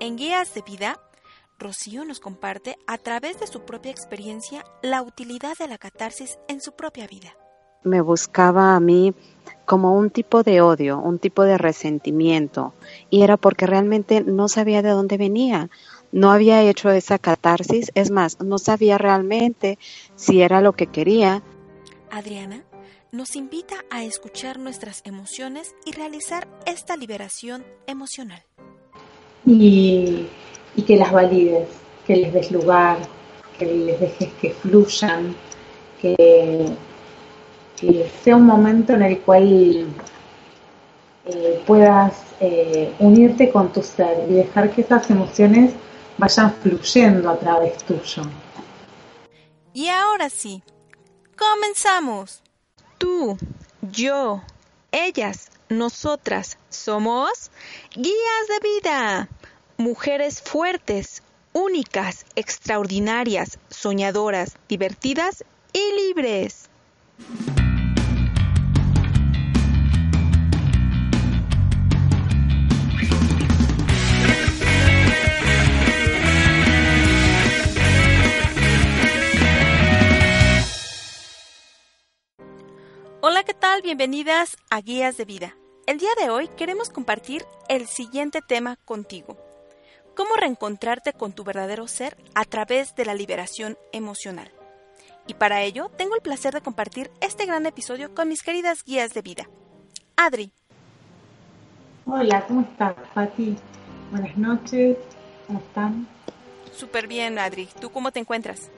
En Guías de Vida, Rocío nos comparte a través de su propia experiencia la utilidad de la catarsis en su propia vida. Me buscaba a mí como un tipo de odio, un tipo de resentimiento, y era porque realmente no sabía de dónde venía, no había hecho esa catarsis, es más, no sabía realmente si era lo que quería. Adriana nos invita a escuchar nuestras emociones y realizar esta liberación emocional. Y, que las valides, que les des lugar, que les dejes que fluyan, que, sea un momento en el cual eh, puedas eh, unirte con tu ser y dejar que esas emociones vayan fluyendo a través tuyo. Y ahora sí, comenzamos. Tú, yo, ellas, nosotras somos guías de vida, mujeres fuertes, únicas, extraordinarias, soñadoras, divertidas y libres. Hola, ¿qué tal? Bienvenidas a Guías de Vida. El día de hoy queremos compartir el siguiente tema contigo. Cómo reencontrarte con tu verdadero ser a través de la liberación emocional. Y para ello tengo el placer de compartir este gran episodio con mis queridas guías de vida. Adri. Hola, ¿cómo estás, Pati? Buenas noches, ¿cómo están? Súper bien, Adri. ¿Tú cómo te encuentras?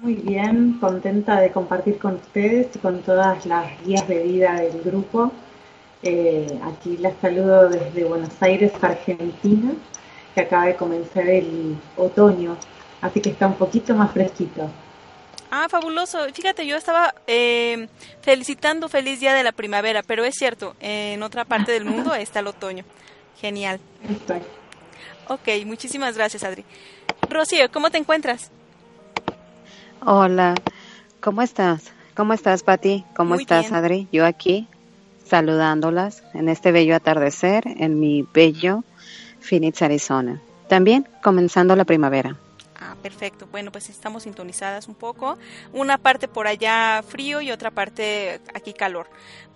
Muy bien, contenta de compartir con ustedes y con todas las guías de vida del grupo. Eh, aquí las saludo desde Buenos Aires, Argentina, que acaba de comenzar el otoño, así que está un poquito más fresquito. Ah, fabuloso. Fíjate, yo estaba eh, felicitando feliz día de la primavera, pero es cierto, en otra parte del mundo está el otoño. Genial. Estoy. Ok, muchísimas gracias, Adri. Rocío, ¿cómo te encuentras? Hola, ¿cómo estás? ¿Cómo estás, Pati? ¿Cómo estás, Adri? Yo aquí saludándolas en este bello atardecer en mi bello Phoenix, Arizona. También comenzando la primavera. Ah, perfecto. Bueno, pues estamos sintonizadas un poco. Una parte por allá frío y otra parte aquí calor.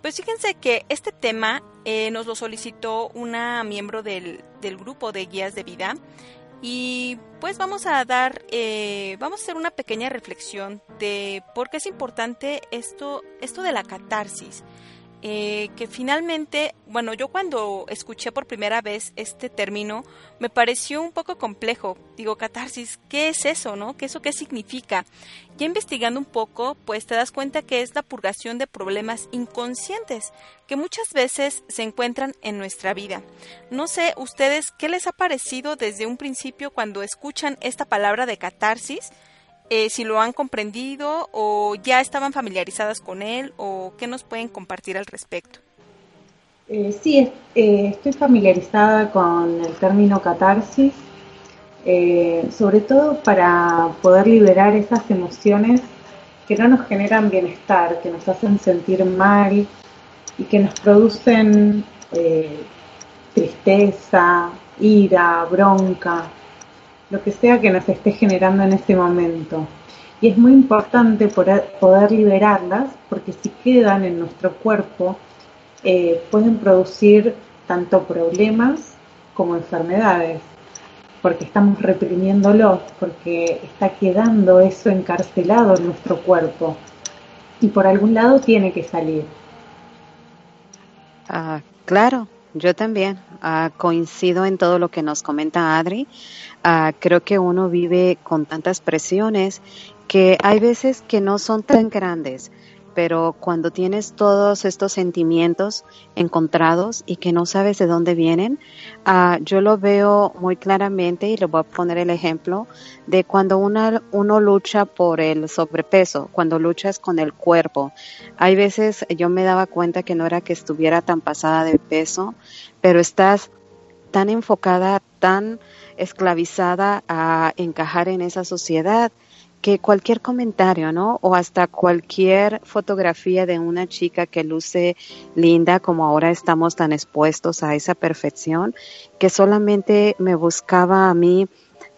Pues fíjense que este tema eh, nos lo solicitó una miembro del, del grupo de guías de vida y pues vamos a dar, eh, vamos a hacer una pequeña reflexión de por qué es importante esto, esto de la catarsis. Eh, que finalmente, bueno, yo cuando escuché por primera vez este término me pareció un poco complejo. Digo, catarsis, ¿qué es eso, no? ¿Qué eso qué significa? Ya investigando un poco, pues te das cuenta que es la purgación de problemas inconscientes que muchas veces se encuentran en nuestra vida. No sé, ustedes, ¿qué les ha parecido desde un principio cuando escuchan esta palabra de catarsis? Eh, si lo han comprendido o ya estaban familiarizadas con él o qué nos pueden compartir al respecto. Eh, sí, eh, estoy familiarizada con el término catarsis, sobre todo para poder liberar esas emociones que no nos generan bienestar, que nos hacen sentir mal y que nos producen tristeza, ira, bronca lo que sea que nos esté generando en ese momento. Y es muy importante poder, liberarlas porque si quedan en nuestro cuerpo eh, pueden producir tanto problemas como enfermedades, porque estamos reprimiéndolo, porque está quedando eso encarcelado en nuestro cuerpo y por algún lado tiene que salir. Ah, claro, yo también ah, coincido en todo lo que nos comenta Adri. Ah, creo que uno vive con tantas presiones que hay veces que no son tan grandes, pero cuando tienes todos estos sentimientos encontrados y que no sabes de dónde vienen, uh, yo lo veo muy claramente y le voy a poner el ejemplo de cuando uno lucha por el sobrepeso, cuando luchas con el cuerpo. Hay veces yo me daba cuenta que no era que estuviera tan pasada de peso, pero estás tan enfocada, tan esclavizada a encajar en esa sociedad que cualquier comentario, ¿no? O hasta cualquier fotografía de una chica que luce linda, como ahora estamos tan expuestos a esa perfección, que solamente me buscaba a mí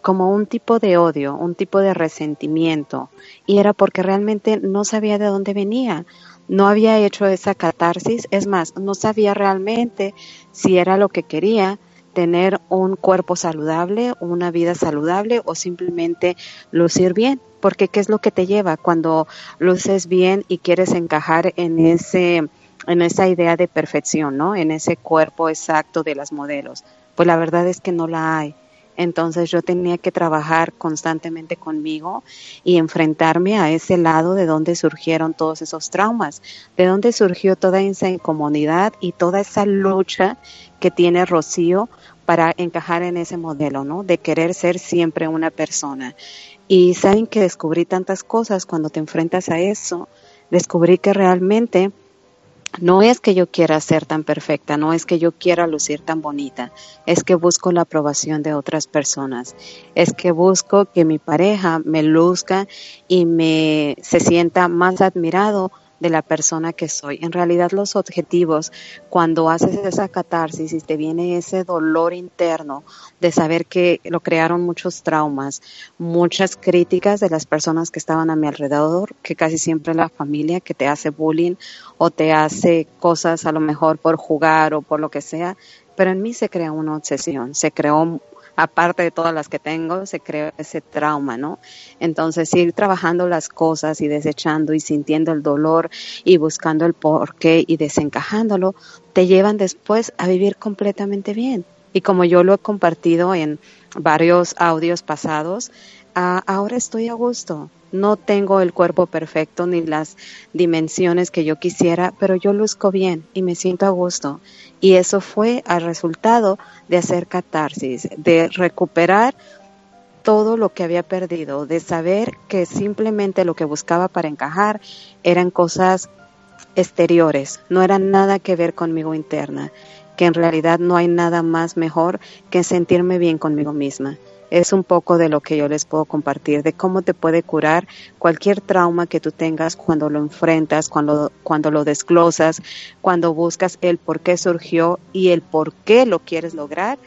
como un tipo de odio, un tipo de resentimiento, y era porque realmente no sabía de dónde venía, no había hecho esa catarsis, es más, no sabía realmente si era lo que quería, tener un cuerpo saludable, una vida saludable o simplemente lucir bien, porque ¿qué es lo que te lleva cuando luces bien y quieres encajar en ese en esa idea de perfección, ¿no? En ese cuerpo exacto de las modelos. Pues la verdad es que no la hay. Entonces yo tenía que trabajar constantemente conmigo y enfrentarme a ese lado de donde surgieron todos esos traumas, de donde surgió toda esa incomodidad y toda esa lucha que tiene Rocío para encajar en ese modelo, ¿no? De querer ser siempre una persona. Y saben que descubrí tantas cosas cuando te enfrentas a eso, descubrí que realmente no es que yo quiera ser tan perfecta, no es que yo quiera lucir tan bonita, es que busco la aprobación de otras personas, es que busco que mi pareja me luzca y me se sienta más admirado de la persona que soy. En realidad los objetivos, cuando haces esa catarsis y te viene ese dolor interno de saber que lo crearon muchos traumas, muchas críticas de las personas que estaban a mi alrededor, que casi siempre la familia que te hace bullying o te hace cosas a lo mejor por jugar o por lo que sea, pero en mí se crea una obsesión, se creó aparte de todas las que tengo, se creó ese trauma, ¿no? Entonces, ir trabajando las cosas y desechando y sintiendo el dolor y buscando el porqué y desencajándolo, te llevan después a vivir completamente bien. Y como yo lo he compartido en varios audios pasados, ahora estoy a gusto. No tengo el cuerpo perfecto ni las dimensiones que yo quisiera, pero yo luzco bien y me siento a gusto. Y eso fue al resultado de hacer catarsis, de recuperar todo lo que había perdido, de saber que simplemente lo que buscaba para encajar eran cosas exteriores, no eran nada que ver conmigo interna, que en realidad no hay nada más mejor que sentirme bien conmigo misma es un poco de lo que yo les puedo compartir, de cómo te puede curar cualquier trauma que tú tengas cuando lo enfrentas, cuando, cuando lo desglosas, cuando buscas el por qué surgió y el por qué lo quieres lograr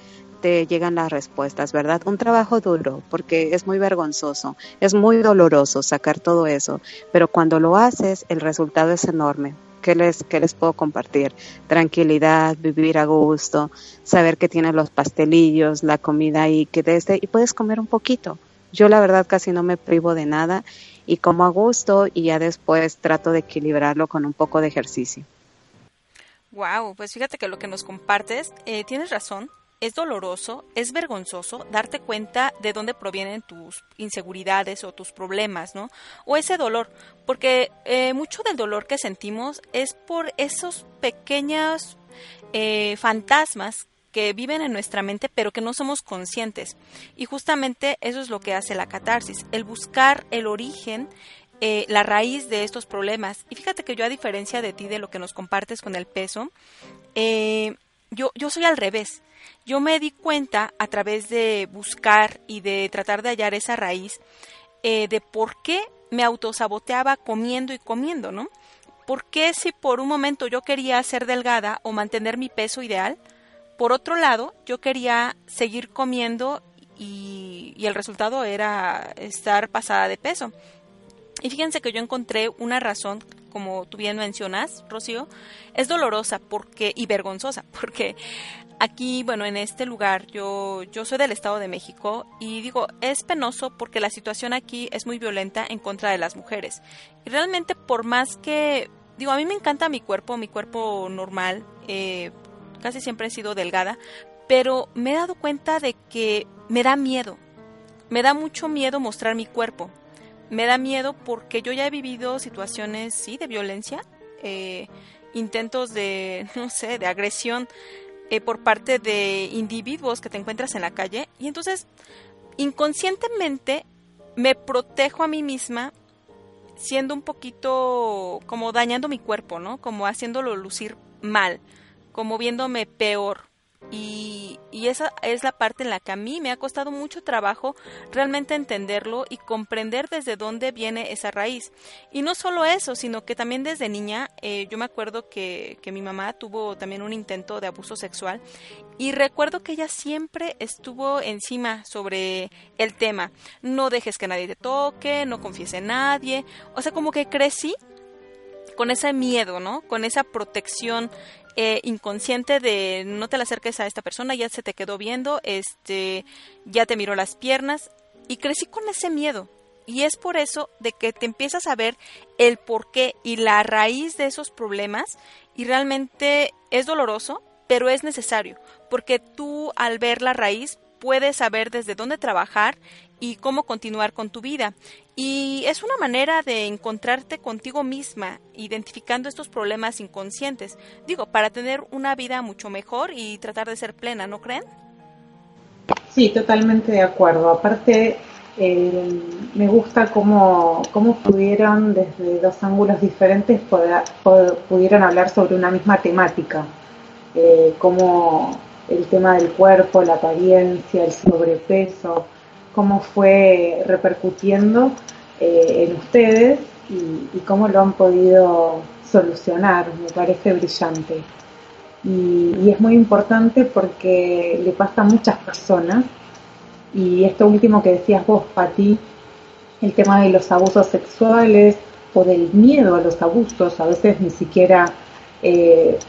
te llegan las respuestas, ¿verdad? Un trabajo duro, porque es muy vergonzoso, es muy doloroso sacar todo eso, pero cuando lo haces, el resultado es enorme. ¿Qué les, qué les puedo compartir? Tranquilidad, vivir a gusto, saber que tienes los pastelillos, la comida ahí, que desde, y puedes comer un poquito. Yo la verdad casi no me privo de nada y como a gusto y ya después trato de equilibrarlo con un poco de ejercicio. Wow, pues fíjate que lo que nos compartes, eh, tienes razón, es doloroso, es vergonzoso darte cuenta de dónde provienen tus inseguridades o tus problemas, ¿no? O ese dolor, porque eh, mucho del dolor que sentimos es por esos pequeños eh, fantasmas que viven en nuestra mente pero que no somos conscientes. Y justamente eso es lo que hace la catarsis, el buscar el origen eh, la raíz de estos problemas. Y fíjate que yo, a diferencia de ti, de lo que nos compartes con el peso, yo, yo soy al revés. Yo me di cuenta a través de buscar y de tratar de hallar esa raíz eh, de por qué me autosaboteaba comiendo y comiendo, ¿no? ¿Por qué si por un momento yo quería ser delgada o mantener mi peso ideal, por otro lado yo quería seguir comiendo y, y el resultado era estar pasada de peso? Y fíjense que yo encontré una razón como tú bien mencionas, Rocío, es dolorosa porque y vergonzosa, porque aquí, bueno, en este lugar, yo, yo soy del Estado de México y digo, es penoso porque la situación aquí es muy violenta en contra de las mujeres. Y realmente por más que, digo, a mí me encanta mi cuerpo, mi cuerpo normal, eh, casi siempre he sido delgada, pero me he dado cuenta de que me da miedo, me da mucho miedo mostrar mi cuerpo. Me da miedo porque yo ya he vivido situaciones, sí, de violencia, eh, intentos de, no sé, de agresión eh, por parte de individuos que te encuentras en la calle y entonces inconscientemente me protejo a mí misma siendo un poquito como dañando mi cuerpo, ¿no? Como haciéndolo lucir mal, como viéndome peor. Y, y, esa es la parte en la que a mí me ha costado mucho trabajo realmente entenderlo y comprender desde dónde viene esa raíz. Y no solo eso, sino que también desde niña, eh, yo me acuerdo que, que mi mamá tuvo también un intento de abuso sexual y recuerdo que ella siempre estuvo encima sobre el tema. No dejes que nadie te toque, no confíes en nadie. O sea, como que crecí con ese miedo, ¿no? Con esa protección eh, inconsciente de no te la acerques a esta persona, ya se te quedó viendo, este, ya te miró las piernas y crecí con ese miedo. Y es por eso de que te empiezas a ver el porqué y la raíz de esos problemas y realmente es doloroso, pero es necesario, porque tú al ver la raíz puedes saber desde dónde trabajar y cómo continuar con tu vida. Y es una manera de encontrarte contigo misma, identificando estos problemas inconscientes. Digo, para tener una vida mucho mejor y tratar de ser plena, ¿no creen? Sí, totalmente de acuerdo. Aparte, eh, me gusta cómo, cómo, pudieron desde dos ángulos diferentes poder, pudieron hablar sobre una misma temática, eh, como el tema del cuerpo, la apariencia, el sobrepeso, cómo fue repercutiendo eh, en ustedes y, cómo lo han podido solucionar, me parece brillante. Y, es muy importante porque le pasa a muchas personas, y esto último que decías vos, Pati, el tema de los abusos sexuales o del miedo a los abusos, a veces ni siquiera eh,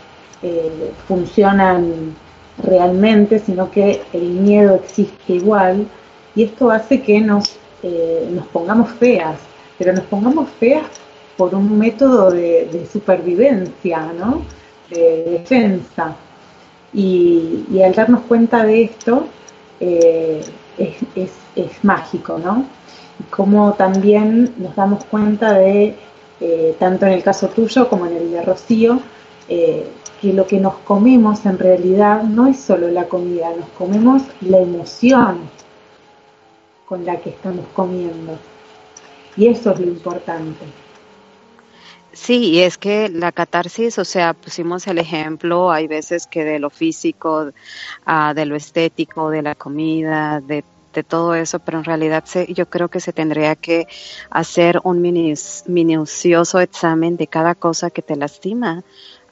eh, funcionan realmente, sino que el miedo existe igual y esto hace que nos, eh, nos pongamos feas, pero nos pongamos feas por un método de, supervivencia, ¿no? de defensa. Y, al darnos cuenta de esto, eh, es, mágico, ¿no? Y como también nos damos cuenta de, eh, tanto en el caso tuyo como en el de Rocío, que lo que nos comemos en realidad no es solo la comida, nos comemos la emoción con la que estamos comiendo. Y eso es lo importante. Sí, y es que la catarsis, o sea, pusimos el ejemplo, hay veces que de lo físico, uh, de lo estético, de la comida, de, de todo eso, pero en realidad se, yo creo que se tendría que hacer un minucioso examen de cada cosa que te lastima.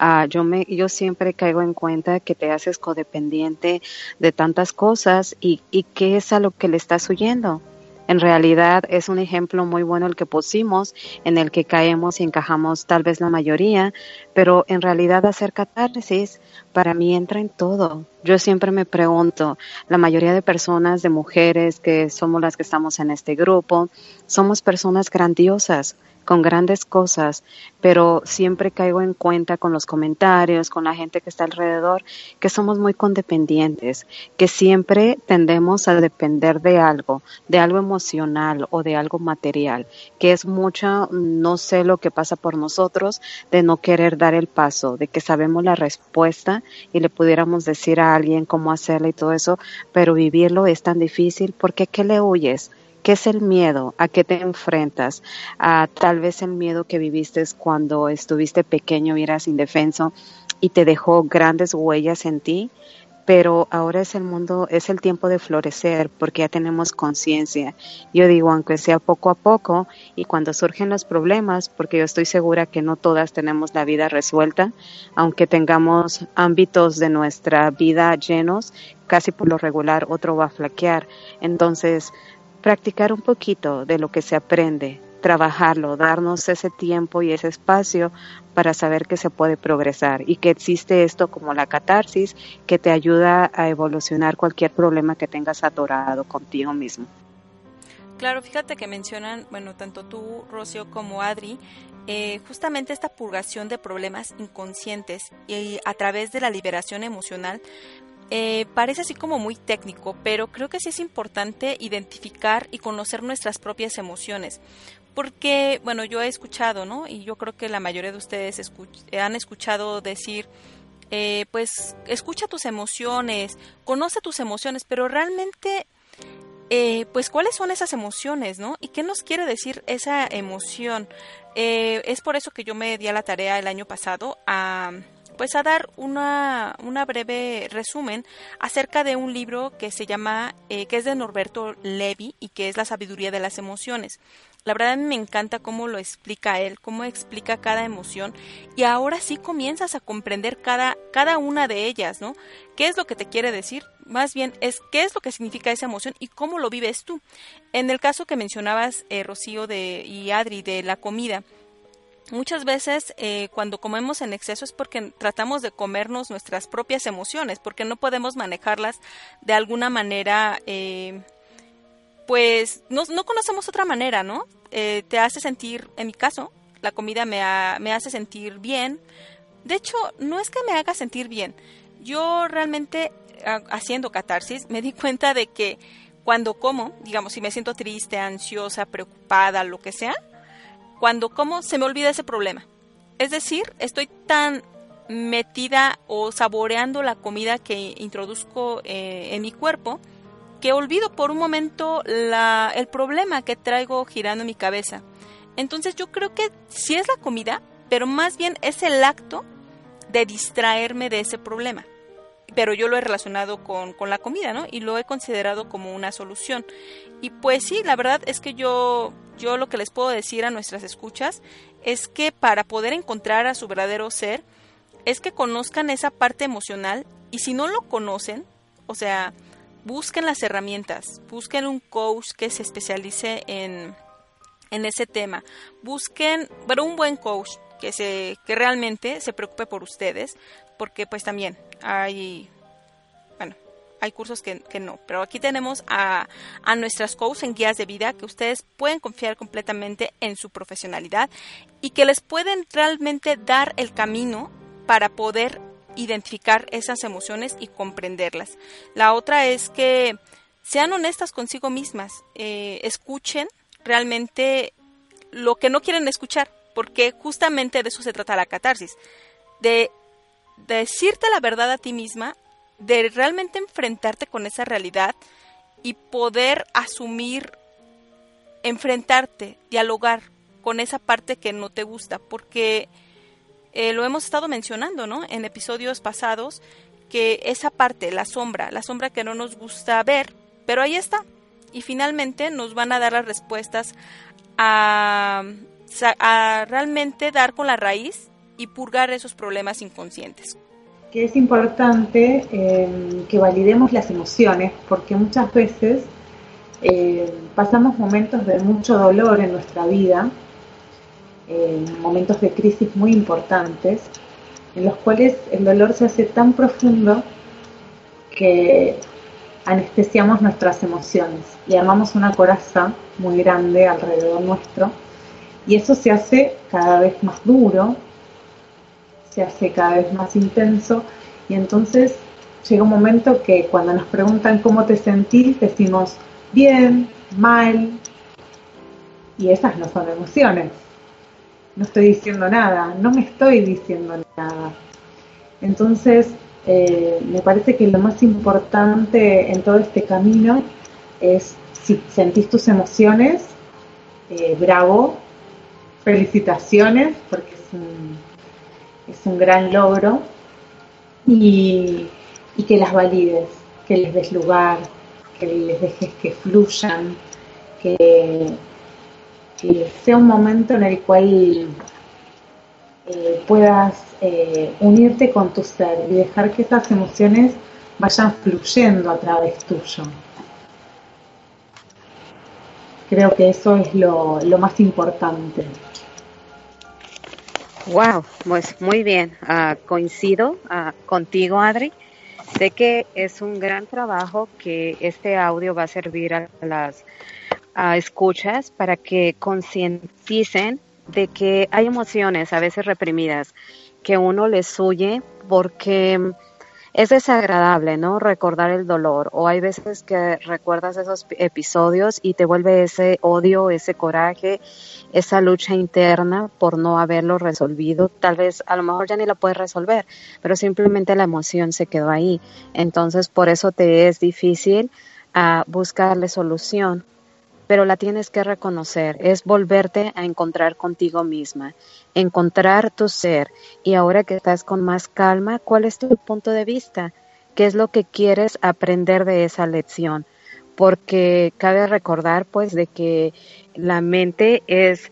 Uh, yo me yo siempre caigo en cuenta que te haces codependiente de tantas cosas y, y qué es a lo que le estás huyendo. En realidad es un ejemplo muy bueno el que pusimos, en el que caemos y encajamos tal vez la mayoría, pero en realidad hacer catarsis para mí entra en todo. Yo siempre me pregunto, la mayoría de personas, de mujeres que somos las que estamos en este grupo, somos personas grandiosas, con grandes cosas, pero siempre caigo en cuenta con los comentarios, con la gente que está alrededor, que somos muy condependientes, que siempre tendemos a depender de algo, de algo emocional o de algo material, que es mucho, no sé lo que pasa por nosotros, de no querer dar el paso, de que sabemos la respuesta y le pudiéramos decir a alguien cómo hacerla y todo eso, pero vivirlo es tan difícil porque ¿qué le huyes? ¿Qué es el miedo? ¿A qué te enfrentas? A tal vez el miedo que viviste cuando estuviste pequeño y eras indefenso y te dejó grandes huellas en ti, pero ahora es el mundo, es el tiempo de florecer porque ya tenemos conciencia. Yo digo, aunque sea poco a poco y cuando surgen los problemas, porque yo estoy segura que no todas tenemos la vida resuelta, aunque tengamos ámbitos de nuestra vida llenos, casi por lo regular otro va a flaquear. Entonces, practicar un poquito de lo que se aprende, trabajarlo, darnos ese tiempo y ese espacio para saber que se puede progresar y que existe esto como la catarsis que te ayuda a evolucionar cualquier problema que tengas atorado contigo mismo. Claro, fíjate que mencionan, bueno, tanto tú, Rocio, como Adri, eh, justamente esta purgación de problemas inconscientes y a través de la liberación emocional eh, parece así como muy técnico, pero creo que sí es importante identificar y conocer nuestras propias emociones. Porque, bueno, yo he escuchado, ¿no? Y yo creo que la mayoría de ustedes han escuchado decir, eh, pues, escucha tus emociones, conoce tus emociones, pero realmente, eh, pues, ¿cuáles son esas emociones, ¿no? ¿Y qué nos quiere decir esa emoción? es por eso que yo me di a la tarea el año pasado a pues a dar una, una breve resumen acerca de un libro que se llama, eh, que es de Norberto Levi y que es La sabiduría de las emociones. La verdad me encanta cómo lo explica él, cómo explica cada emoción y ahora sí comienzas a comprender cada, cada una de ellas, ¿no? ¿Qué es lo que te quiere decir? Más bien es qué es lo que significa esa emoción y cómo lo vives tú. En el caso que mencionabas, eh, Rocío de, y Adri, de la comida, Muchas veces eh, cuando comemos en exceso es porque tratamos de comernos nuestras propias emociones, porque no podemos manejarlas de alguna manera, eh, pues no, no, conocemos otra manera, ¿no? Eh, te hace sentir, en mi caso, la comida me, me hace sentir bien. De hecho, no es que me haga sentir bien. Yo realmente, haciendo catarsis, me di cuenta de que cuando como, digamos, si me siento triste, ansiosa, preocupada, lo que sea, cuando como se me olvida ese problema. Es decir, estoy tan metida o saboreando la comida que introduzco eh, en mi cuerpo que olvido por un momento la, el problema que traigo girando en mi cabeza. Entonces yo creo que sí es la comida, pero más bien es el acto de distraerme de ese problema. Pero yo lo he relacionado con, con la comida, ¿no? Y lo he considerado como una solución. Y pues sí, la verdad es que yo yo lo que les puedo decir a nuestras escuchas es que para poder encontrar a su verdadero ser, es que conozcan esa parte emocional y si no lo conocen, o sea, busquen las herramientas, busquen un coach que se especialice en, en ese tema, busquen, pero un buen coach que se que realmente se preocupe por ustedes, porque pues también hay hay cursos que, no, pero aquí tenemos a, a nuestras coaches en guías de vida que ustedes pueden confiar completamente en su profesionalidad y que les pueden realmente dar el camino para poder identificar esas emociones y comprenderlas. La otra es que sean honestas consigo mismas, eh, escuchen realmente lo que no quieren escuchar, porque justamente de eso se trata la catarsis, de decirte la verdad a ti misma de realmente enfrentarte con esa realidad y poder asumir, enfrentarte, dialogar con esa parte que no te gusta, porque eh, lo hemos estado mencionando, ¿no? En episodios pasados, que esa parte, la sombra, la sombra que no nos gusta ver, pero ahí está. Y finalmente nos van a dar las respuestas a, a realmente dar con la raíz y purgar esos problemas inconscientes que es importante em, que validemos las emociones porque muchas veces eh, pasamos momentos de mucho dolor en nuestra vida, momentos de crisis muy importantes, en los cuales el dolor se hace tan profundo que anestesiamos nuestras emociones y armamos una coraza muy grande alrededor nuestro y eso se hace cada vez más duro, se hace cada vez más intenso y entonces llega un momento que cuando nos preguntan cómo te sentís, decimos bien, mal, y esas no son emociones. No estoy diciendo nada, no me estoy diciendo nada. Entonces, eh, me parece que lo más importante en todo este camino es si sentís tus emociones, eh, bravo, felicitaciones, porque es un, es un gran logro y, que las valides, que les des lugar, que les dejes que fluyan, que, sea un momento en el cual eh, puedas eh, unirte con tu ser y dejar que esas emociones vayan fluyendo a través tuyo. Creo que eso es lo, lo más importante. Wow, pues muy bien. Uh, coincido uh, contigo, Adri. Sé que es un gran trabajo que este audio va a servir a las escuchas para que concienticen de que hay emociones a veces reprimidas que uno les huye porque es desagradable, ¿no? Recordar el dolor. O hay veces que recuerdas esos episodios y te vuelve ese odio, ese coraje, esa lucha interna por no haberlo resolvido. Tal vez a lo mejor ya ni lo puedes resolver, pero simplemente la emoción se quedó ahí. Entonces, por eso te es difícil uh, buscarle solución. Pero la tienes que reconocer, es volverte a encontrar contigo misma, encontrar tu ser y ahora que estás con más calma, ¿cuál es tu punto de vista? ¿Qué es lo que quieres aprender de esa lección? Porque cabe recordar pues de que la mente es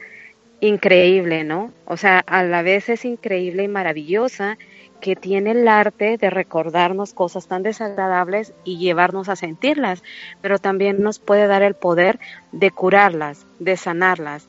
increíble, ¿no? O sea, a la vez es increíble y maravillosa que tiene el arte de recordarnos cosas tan desagradables y llevarnos a sentirlas, pero también nos puede dar el poder de curarlas, de sanarlas,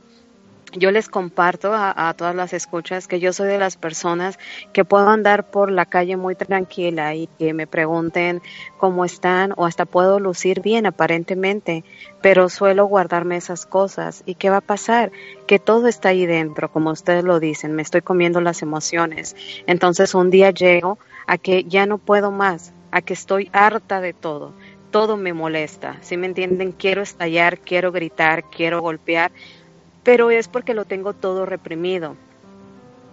yo les comparto a, todas las escuchas que yo soy de las personas que puedo andar por la calle muy tranquila y que me pregunten cómo están o hasta puedo lucir bien aparentemente, pero suelo guardarme esas cosas. ¿Y qué va a pasar? Que todo está ahí dentro, como ustedes lo dicen, me estoy comiendo las emociones. Entonces un día llego a que ya no puedo más, a que estoy harta de todo todo me molesta, si me entienden? Quiero estallar, quiero gritar, quiero golpear, pero es porque lo tengo todo reprimido.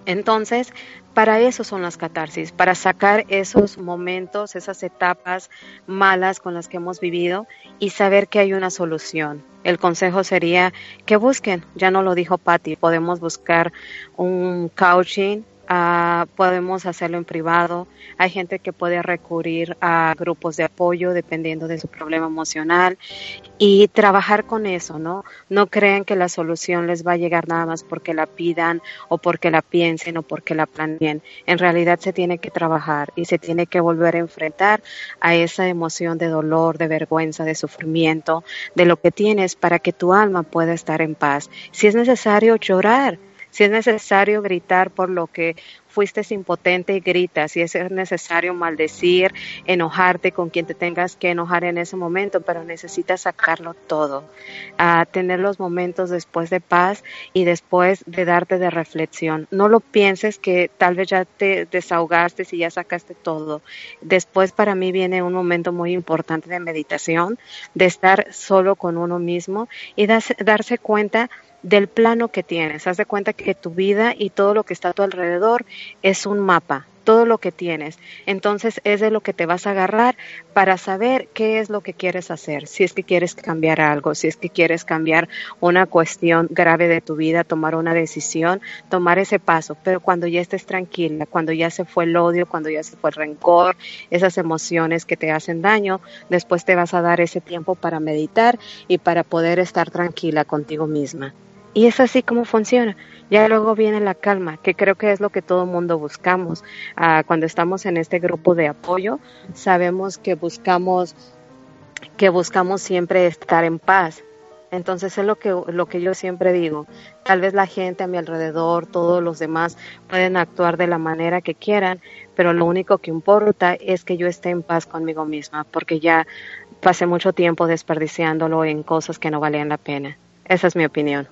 Entonces, para eso son las catarsis, para sacar esos momentos, esas etapas malas con las que hemos vivido y saber que hay una solución. El consejo sería que busquen, ya no lo dijo Patty, podemos buscar un coaching, Ah, podemos hacerlo en privado. Hay gente que puede recurrir a grupos de apoyo dependiendo de su problema emocional y trabajar con eso, ¿no? No crean que la solución les va a llegar nada más porque la pidan o porque la piensen o porque la planeen. En realidad se tiene que trabajar y se tiene que volver a enfrentar a esa emoción de dolor, de vergüenza, de sufrimiento, de lo que tienes para que tu alma pueda estar en paz. Si es necesario llorar, si es necesario gritar por lo que fuiste impotente, grita. Si es necesario maldecir, enojarte con quien te tengas que enojar en ese momento, pero necesitas sacarlo todo. A tener los momentos después de paz y después de darte de reflexión. No lo pienses que tal vez ya te desahogaste y ya sacaste todo. Después para mí viene un momento muy importante de meditación, de estar solo con uno mismo y darse cuenta del plano que tienes. Haz de cuenta que tu vida y todo lo que está a tu alrededor es un mapa, todo lo que tienes. Entonces es de lo que te vas a agarrar para saber qué es lo que quieres hacer. Si es que quieres cambiar algo, si es que quieres cambiar una cuestión grave de tu vida, tomar una decisión, tomar ese paso. Pero cuando ya estés tranquila, cuando ya se fue el odio, cuando ya se fue el rencor, esas emociones que te hacen daño, después te vas a dar ese tiempo para meditar y para poder estar tranquila contigo misma. Y es así como funciona. Ya luego viene la calma, que creo que es lo que todo mundo buscamos. Ah, cuando estamos en este grupo de apoyo, sabemos que buscamos, que buscamos siempre estar en paz. Entonces es lo que, lo que yo siempre digo. Tal vez la gente a mi alrededor, todos los demás pueden actuar de la manera que quieran, pero lo único que importa es que yo esté en paz conmigo misma, porque ya pasé mucho tiempo desperdiciándolo en cosas que no valían la pena. Esa es mi opinión.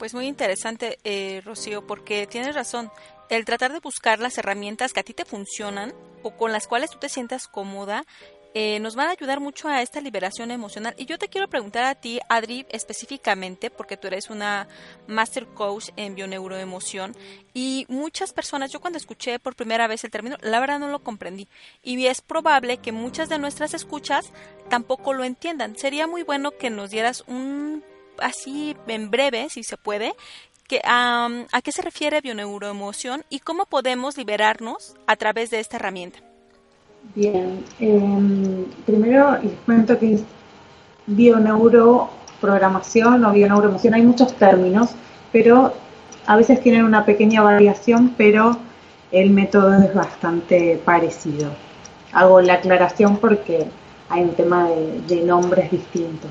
Pues muy interesante, eh, Rocío, porque tienes razón. El tratar de buscar las herramientas que a ti te funcionan o con las cuales tú te sientas cómoda eh, nos van a ayudar mucho a esta liberación emocional. Y yo te quiero preguntar a ti, Adri, específicamente, porque tú eres una master coach en bioneuroemoción, y muchas personas, yo cuando escuché por primera vez el término, la verdad no lo comprendí. Y es probable que muchas de nuestras escuchas tampoco lo entiendan. Sería muy bueno que nos dieras un así en breve, si se puede, que, a qué se refiere bioneuroemoción y cómo podemos liberarnos a través de esta herramienta. Bien, em, primero les cuento que es bioneuroprogramación o bioneuroemoción. Hay muchos términos, pero a veces tienen una pequeña variación, pero el método es bastante parecido. Hago la aclaración porque hay un tema de nombres distintos.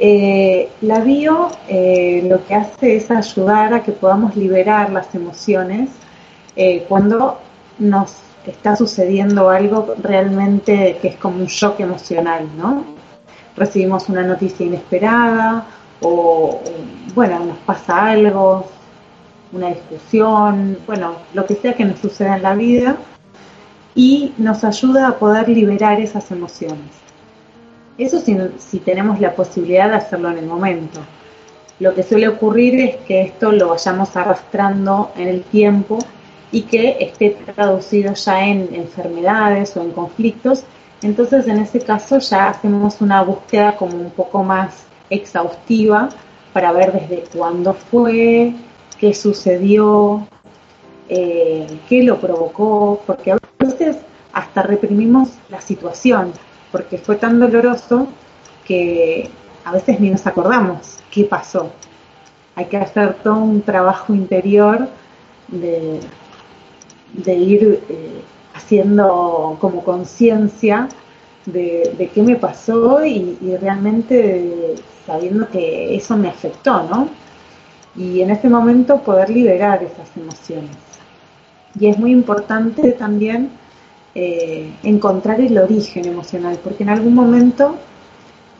Eh, la bio eh, lo que hace es ayudar a que podamos liberar las emociones eh, cuando nos está sucediendo algo realmente que es como un shock emocional, ¿no? Recibimos una noticia inesperada o, bueno, nos pasa algo, una discusión, bueno, lo que sea que nos suceda en la vida y nos ayuda a poder liberar esas emociones. Eso si, tenemos la posibilidad de hacerlo en el momento. Lo que suele ocurrir es que esto lo vayamos arrastrando en el tiempo y que esté traducido ya en enfermedades o en conflictos. Entonces, en ese caso ya hacemos una búsqueda como un poco más exhaustiva para ver desde cuándo fue, qué sucedió, eh, qué lo provocó, porque a veces hasta reprimimos la situación, porque fue tan doloroso que a veces ni nos acordamos qué pasó. Hay que hacer todo un trabajo interior de, de ir eh, haciendo como conciencia de, qué me pasó y, y realmente sabiendo que eso me afectó, ¿no? Y en ese momento poder liberar esas emociones. Y es muy importante también eh, encontrar el origen emocional, porque en algún momento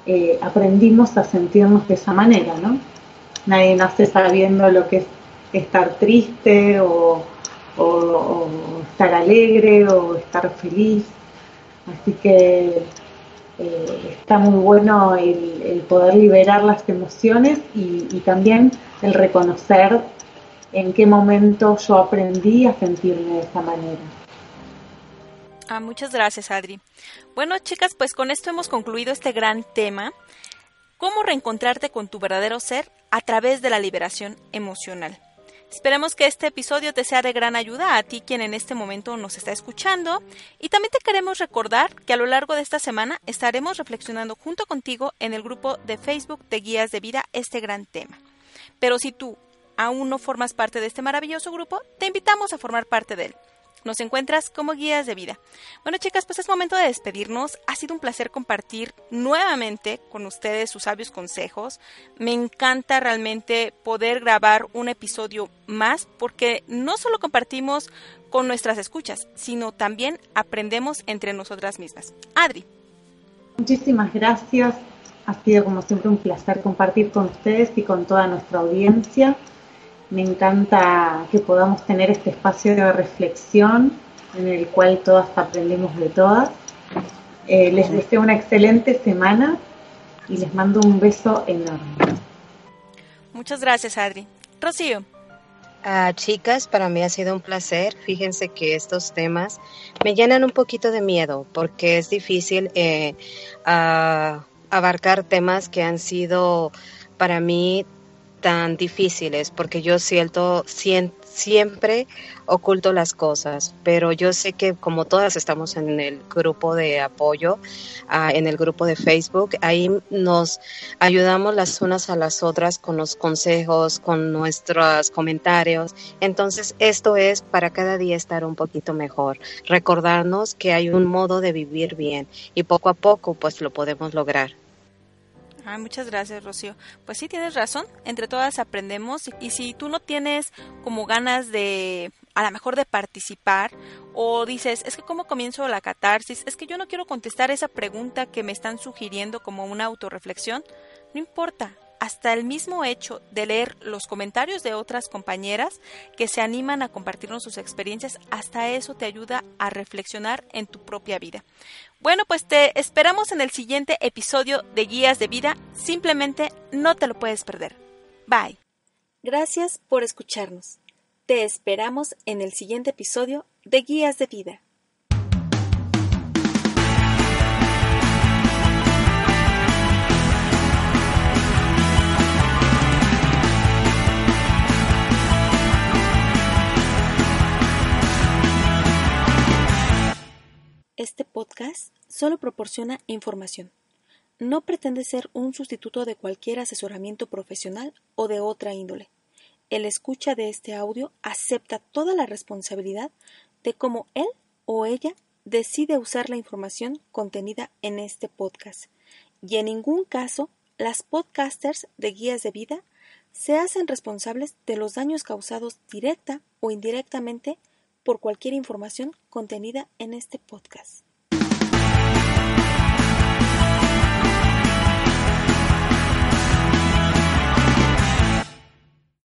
eh, aprendimos a sentirnos de esa manera, ¿no? Nadie nace sabiendo lo que es estar triste o, estar alegre o estar feliz. Así que eh, está muy bueno el, poder liberar las emociones y, también el reconocer en qué momento yo aprendí a sentirme de esa manera. Ah, muchas gracias, Adri. Bueno, chicas, pues con esto hemos concluido este gran tema, cómo reencontrarte con tu verdadero ser a través de la liberación emocional. Esperemos que este episodio te sea de gran ayuda a ti quien en este momento nos está escuchando y también te queremos recordar que a lo largo de esta semana estaremos reflexionando junto contigo en el grupo de Facebook de Guías de Vida este gran tema. Pero si tú aún no formas parte de este maravilloso grupo, te invitamos a formar parte de él. Nos encuentras como guías de vida. Bueno, chicas, pues es momento de despedirnos. Ha sido un placer compartir nuevamente con ustedes sus sabios consejos. Me encanta realmente poder grabar un episodio más porque no solo compartimos con nuestras escuchas, sino también aprendemos entre nosotras mismas. Adri. Muchísimas gracias. Ha sido como siempre un placer compartir con ustedes y con toda nuestra audiencia. Me encanta que podamos tener este espacio de reflexión en el cual todas aprendemos de todas. Eh, les deseo una excelente semana y les mando un beso enorme. Muchas gracias, Adri. Rocío. Ah, chicas, para mí ha sido un placer. Fíjense que estos temas me llenan un poquito de miedo porque es difícil eh, ah, abarcar temas que han sido para mí tan difíciles porque yo siento, siempre oculto las cosas, pero yo sé que como todas estamos en el grupo de apoyo, ah, en el grupo de Facebook, ahí nos ayudamos las unas a las otras con los consejos, con nuestros comentarios. Entonces, esto es para cada día estar un poquito mejor, recordarnos que hay un modo de vivir bien y poco a poco pues lo podemos lograr muchas gracias, Rocío. Pues sí, tienes razón. Entre todas aprendemos. Y si tú no tienes como ganas de, a lo mejor de participar, o dices, es que cómo comienzo la catarsis, es que yo no quiero contestar esa pregunta que me están sugiriendo como una autorreflexión, no importa hasta el mismo hecho de leer los comentarios de otras compañeras que se animan a compartirnos sus experiencias, hasta eso te ayuda a reflexionar en tu propia vida. Bueno, pues te esperamos en el siguiente episodio de Guías de Vida, simplemente no te lo puedes perder. Bye. Gracias por escucharnos. Te esperamos en el siguiente episodio de Guías de Vida. Podcast solo proporciona información. No pretende ser un sustituto de cualquier asesoramiento profesional o de otra índole. El escucha de este audio acepta toda la responsabilidad de cómo él o ella decide usar la información contenida en este podcast. Y en ningún caso las podcasters de guías de vida se hacen responsables de los daños causados directa o indirectamente por cualquier información contenida en este podcast.